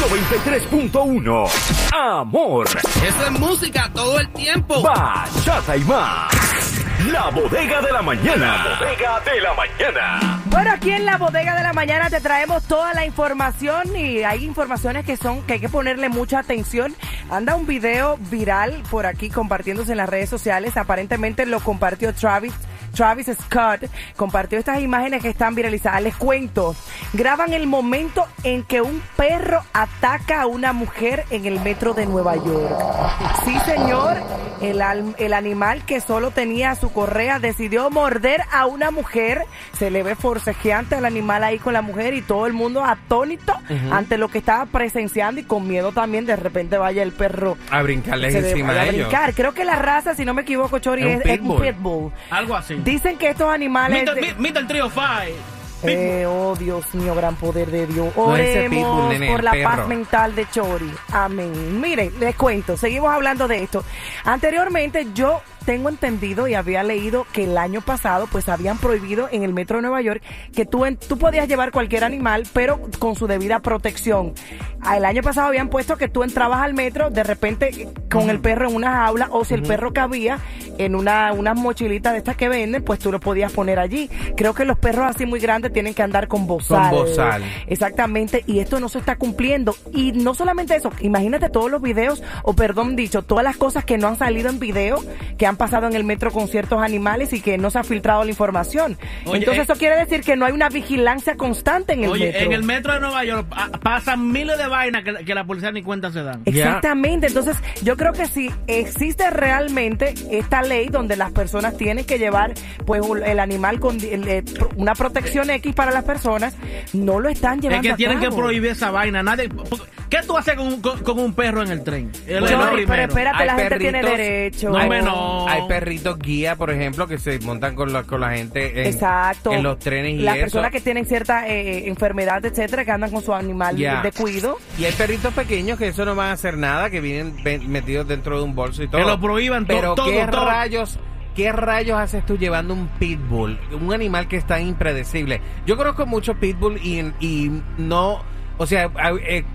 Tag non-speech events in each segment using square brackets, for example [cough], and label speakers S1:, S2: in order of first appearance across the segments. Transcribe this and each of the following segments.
S1: 93.1. Amor.
S2: Eso es música todo el tiempo.
S1: Bachata y más. La bodega de la mañana. La bodega de la mañana.
S3: Bueno, aquí en la bodega de la mañana te traemos toda la información y hay informaciones que son que hay que ponerle mucha atención. Anda un video viral por aquí compartiéndose en las redes sociales. Aparentemente lo compartió Travis Travis Scott compartió estas imágenes que están viralizadas. Les cuento, graban el momento en que un perro ataca a una mujer en el metro de Nueva York. Sí, señor, el, el animal que solo tenía su correa decidió morder a una mujer. Se le ve forcejeante al animal ahí con la mujer y todo el mundo atónito ante lo que estaba presenciando y con miedo también de repente vaya el perro
S4: a brincarles encima de ellos.
S3: Creo que la raza, si no me equivoco, Chori, es, un pitbull.
S2: Algo así.
S3: Dicen que estos animales...
S2: Mita el trío Five.
S3: Eh, oh Dios mío, gran poder de Dios. Oremos por la paz mental de Chori. Amén. Miren, les cuento, seguimos hablando de esto. Anteriormente yo tengo entendido y había leído que el año pasado pues habían prohibido en el metro de Nueva York que tú, tú podías llevar cualquier animal pero con su debida protección. Ah, el año pasado habían puesto que tú entrabas al metro de repente con el perro en una jaula o si el perro cabía en una unas mochilitas de estas que venden pues tú lo podías poner allí. Creo que los perros así muy grandes tienen que andar con bozal.
S4: Con bozal.
S3: Exactamente y esto no se está cumpliendo y no solamente eso, imagínate todos los videos o perdón dicho, todas las cosas que no han salido en video que han pasado en el metro con ciertos animales y que no se ha filtrado la información. Entonces eh, eso quiere decir que no hay una vigilancia constante en el
S2: oye,
S3: metro.
S2: en el metro de Nueva York ah, pasan miles de vainas que, la policía ni cuenta se dan.
S3: Exactamente. Entonces yo creo que si existe realmente esta ley donde las personas tienen que llevar pues el animal con eh, una protección X para las personas, no lo están llevando.
S2: Es que tienen que prohibir esa vaina. Nadie, ¿Qué tú haces con, un perro en el tren?
S3: pero espérate, la gente tiene derecho.
S4: No, Hay perritos guía, por ejemplo, que se montan con la, con la gente en,
S3: Exacto.
S4: en los trenes y
S3: Las personas que tienen cierta eh, eh, enfermedad, etcétera, que andan con su animal de cuido.
S4: Y hay perritos pequeños que eso no van a hacer nada, que vienen metidos dentro de un bolso y todo.
S2: Que lo prohíban
S4: Pero
S2: todo,
S4: ¿qué rayos... ¿Qué rayos haces tú llevando un pitbull? Un animal que es tan impredecible. Yo conozco mucho pitbull y, y no o sea,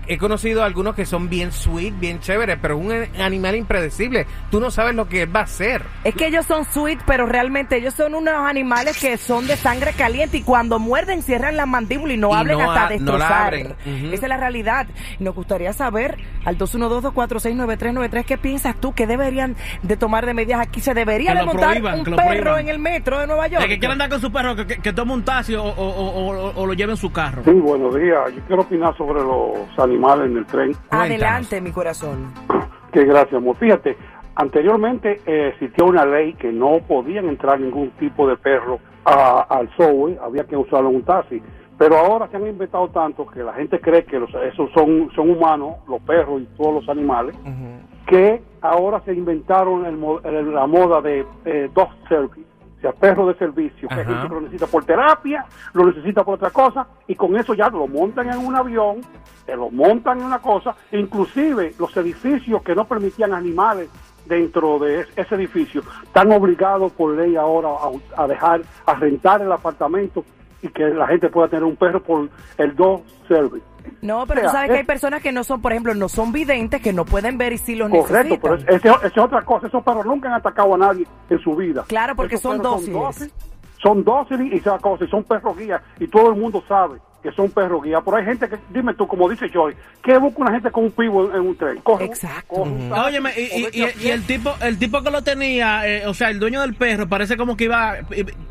S4: he, conocido algunos que son bien sweet, bien chéveres, pero un animal impredecible. Tú no sabes lo que va a hacer.
S3: Es que ellos son sweet, pero realmente ellos son unos animales que son de sangre caliente y cuando muerden cierran la mandíbula y no hablen hasta destrozar. Esa es la realidad. Nos gustaría saber al 212-246-9393 qué piensas tú que deberían de tomar de medidas aquí. ¿Se debería de montar un perro en el metro de Nueva York?
S2: El que quiera andar con su perro, que, tome un taxi o, o, lo lleve en su carro.
S5: Sí, buenos días. Yo quiero opinar sobre los animales en el tren.
S3: Adelante, mi corazón. [coughs]
S5: Qué gracias, amor. Fíjate, anteriormente eh, existía una ley que no podían entrar ningún tipo de perro al subway, había que usarlo en un taxi. Pero ahora se han inventado tanto que la gente cree que los, esos son, son humanos, los perros y todos los animales, que ahora se inventaron el, la moda de eh, dog service sea perro de servicio, que gente que lo necesita por terapia, lo necesita por otra cosa, y con eso ya lo montan en un avión, te lo montan en una cosa, inclusive los edificios que no permitían animales dentro de ese edificio están obligados por ley ahora a, dejar, a rentar el apartamento y que la gente pueda tener un perro por el dog service.
S3: No, pero tú sabes que hay personas que no son, por ejemplo, no son videntes, que no pueden ver y sí los
S5: necesitan.
S3: Correcto,
S5: pero esa es otra cosa. Esos perros nunca han atacado a nadie en su vida.
S3: Claro, porque son dóciles.
S5: Son dóciles y esa cosa, y son perros guías, y todo el mundo sabe que son perros guía. Pero hay gente que, dime tú, como dice Joy, ¿qué busca una gente con un pivo en, un tren? Coge,
S3: Exacto.
S2: Óyeme, y, y, el tipo el tipo que lo tenía, eh, o sea, el dueño del perro, parece como que iba,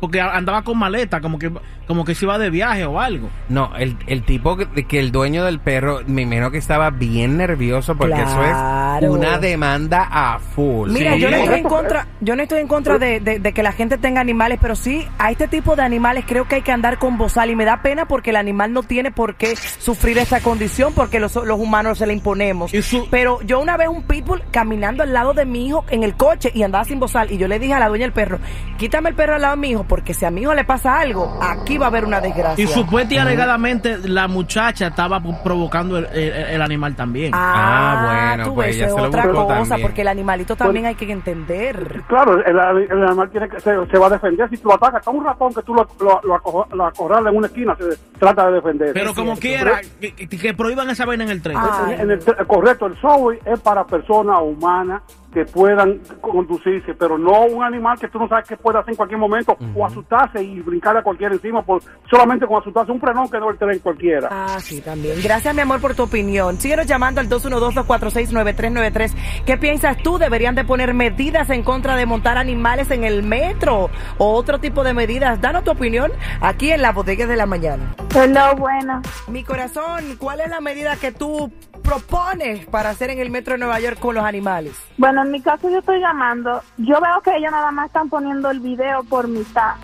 S2: porque andaba con maleta, como que como que se iba de viaje o algo.
S4: No, el, el tipo que, que el dueño del perro, me imagino que estaba bien nervioso porque eso es una demanda a full.
S3: Mira, yo no estoy en contra, yo no estoy en contra de, de, que la gente tenga animales, pero sí, a este tipo de animales creo que hay que andar con bozal y me da pena porque el animal no tiene por qué sufrir esta condición porque los, los humanos se la imponemos. Pero yo una vez un pitbull caminando al lado de mi hijo en el coche y andaba sin bozal y yo le dije a la dueña del perro, quítame el perro al lado de mi hijo, porque si a mi hijo le pasa algo, aquí va a haber una desgracia.
S2: Y supuestamente y alegadamente la muchacha estaba provocando el, el- el animal también.
S4: Ah, bueno,
S3: tú
S4: pues
S3: ves,
S4: ella
S3: otra cosa,
S4: también.
S3: porque el animalito también hay que entender.
S5: Claro, el, el animal tiene que, se, se va a defender si tú lo atacas. Hasta un ratón que tú lo, lo, lo, lo acorralas en una esquina se trata de defender.
S2: Pero como quiera, que, prohíban esa vaina en el tren.
S3: Ah.
S5: En el- correcto, el subway es para personas humanas que puedan conducirse, pero no un animal que tú no sabes qué puede hacer en cualquier momento o asustarse y brincar a cualquiera encima por solamente con asustarse un frenón que no el tren cualquiera.
S3: Ah, sí, también. Gracias, mi amor, por tu opinión. Síguenos llamando al 212-246-9393. ¿Qué piensas tú? ¿Deberían de poner medidas en contra de montar animales en el metro o otro tipo de medidas? Danos tu opinión aquí en la bodega de la mañana.
S6: Hello, buena.
S3: Mi corazón, ¿cuál es la medida que tú propones para hacer en el metro de Nueva York con los animales?
S6: Bueno, en mi caso yo estoy llamando. Yo veo que ellos nada más están poniendo el video por mitad.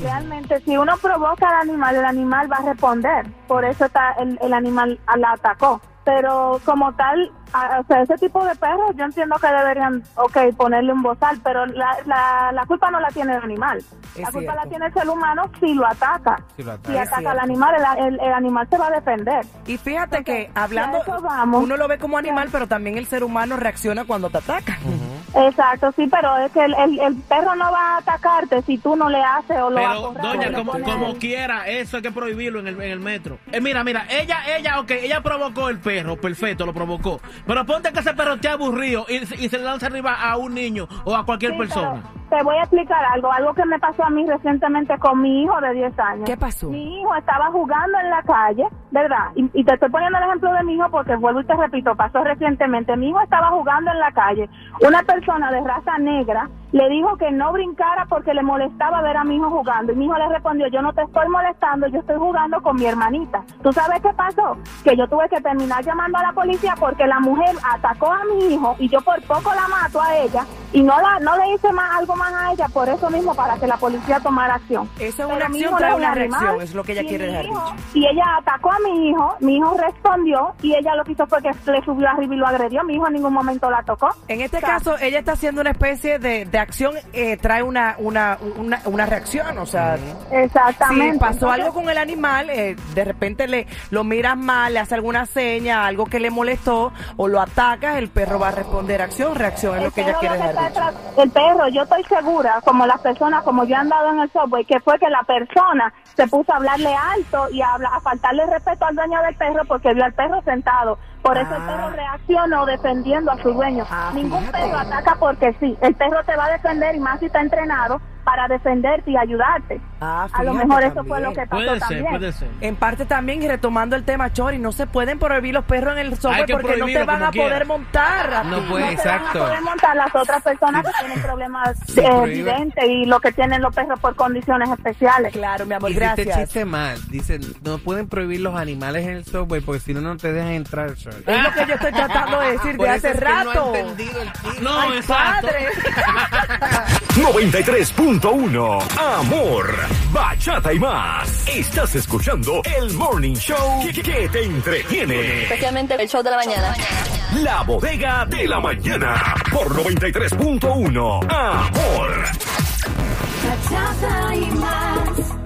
S6: Realmente, si uno provoca al animal, el animal va a responder. Por eso está el, el animal la atacó. Pero como tal, a- o sea, ese tipo de perros, yo entiendo que deberían, ok, ponerle un bozal, pero la, la, la culpa no la tiene el animal.
S3: Es
S6: la culpa
S3: cierto.
S6: la tiene el ser humano si lo ataca.
S4: Si lo ataca.
S6: Si ataca al animal, el, el- el animal se va a defender.
S3: Y fíjate que hablando,
S6: vamos.
S3: uno lo ve como animal, pero también el ser humano reacciona cuando te ataca.
S6: Exacto, sí, pero es que el, el, el perro no va a atacarte si tú no le haces o lo
S2: Pero,
S6: acorralas o
S2: doña, como, como quiera, eso hay que prohibirlo en el, en el metro. Eh, mira, mira, ella, ella, ok, ella provocó el perro, perfecto, lo provocó. Pero ponte que ese perro esté aburrido y, y se le lanza arriba a un niño o a cualquier
S6: Sí,
S2: persona.
S6: pero te voy a explicar algo, algo que me pasó a mí recientemente con mi hijo de 10 años.
S3: ¿Qué pasó?
S6: Mi hijo estaba jugando en la calle, ¿verdad? Y, y te estoy poniendo el ejemplo de mi hijo porque vuelvo y te repito, pasó recientemente. Mi hijo estaba jugando en la calle. Una persona de raza negra le dijo que no brincara porque le molestaba ver a mi hijo jugando. Y mi hijo le respondió, yo no te estoy molestando, yo estoy jugando con mi hermanita. ¿Tú sabes qué pasó? Que yo tuve que terminar llamando a la policía porque la mujer atacó a mi hijo y yo por poco la mato a ella y no la no le hice más algo más a ella por eso mismo para que la policía tomara acción.
S3: Eso es una acción, trae una reacción, es lo que ella
S6: y
S3: quiere dejar
S6: hijo-. Y ella atacó a mi hijo, mi hijo respondió y ella lo que hizo fue que le subió arriba y lo agredió. Mi hijo en ningún momento la tocó.
S3: En este
S6: O sea,
S3: caso, ella está haciendo una especie de, de acción, eh, trae una, una, una, una reacción, o sea,
S6: Exactamente.
S3: si pasó algo con el animal, eh, de repente le lo miras mal, le hace alguna seña, algo que le molestó, o lo atacas, el perro va a responder acción, reacción, es lo que ella quiere
S6: que
S3: dejar
S6: El perro, yo estoy segura, como las personas, como yo he andado en el subway, que fue que la persona se puso a hablarle alto y a, a faltarle respeto al dueño del perro porque vio al perro sentado. Por eso el
S3: Ah.
S6: perro reaccionó defendiendo a su dueño.
S3: Ah,
S6: Ningún
S3: fíjate.
S6: perro ataca porque sí. El perro te va a defender y más si está entrenado para defenderte y ayudarte.
S3: Ah,
S6: a lo mejor eso fue lo que pasó
S2: Puede ser,
S6: también.
S2: puede ser.
S3: En parte también, y retomando el tema, Chori, no se pueden prohibir los perros en el
S2: que
S3: porque no te van a poder
S2: quiera.
S3: montar.
S4: No puede,
S6: no se van a
S4: exacto.
S6: poder montar las otras personas que tienen problemas eh, evidentes y lo que tienen los perros por condiciones especiales.
S3: Claro, mi amor,
S4: Hiciste
S3: gracias.
S4: chiste mal. Dicen, no pueden prohibir los animales en el subway porque si no, no te dejan entrar. Shirley.
S3: Es lo que yo estoy tratando de decir de hace
S4: es que
S3: rato.
S4: No he entendido el chiste.
S2: No,
S3: Ay,
S2: exacto.
S3: padre. [laughs]
S1: 93.1 Amor, bachata y más. Estás escuchando el Morning Show que, que te entretiene.
S7: Especialmente el show de la mañana.
S1: La bodega de la mañana por 93.1 Amor.
S8: Bachata y más.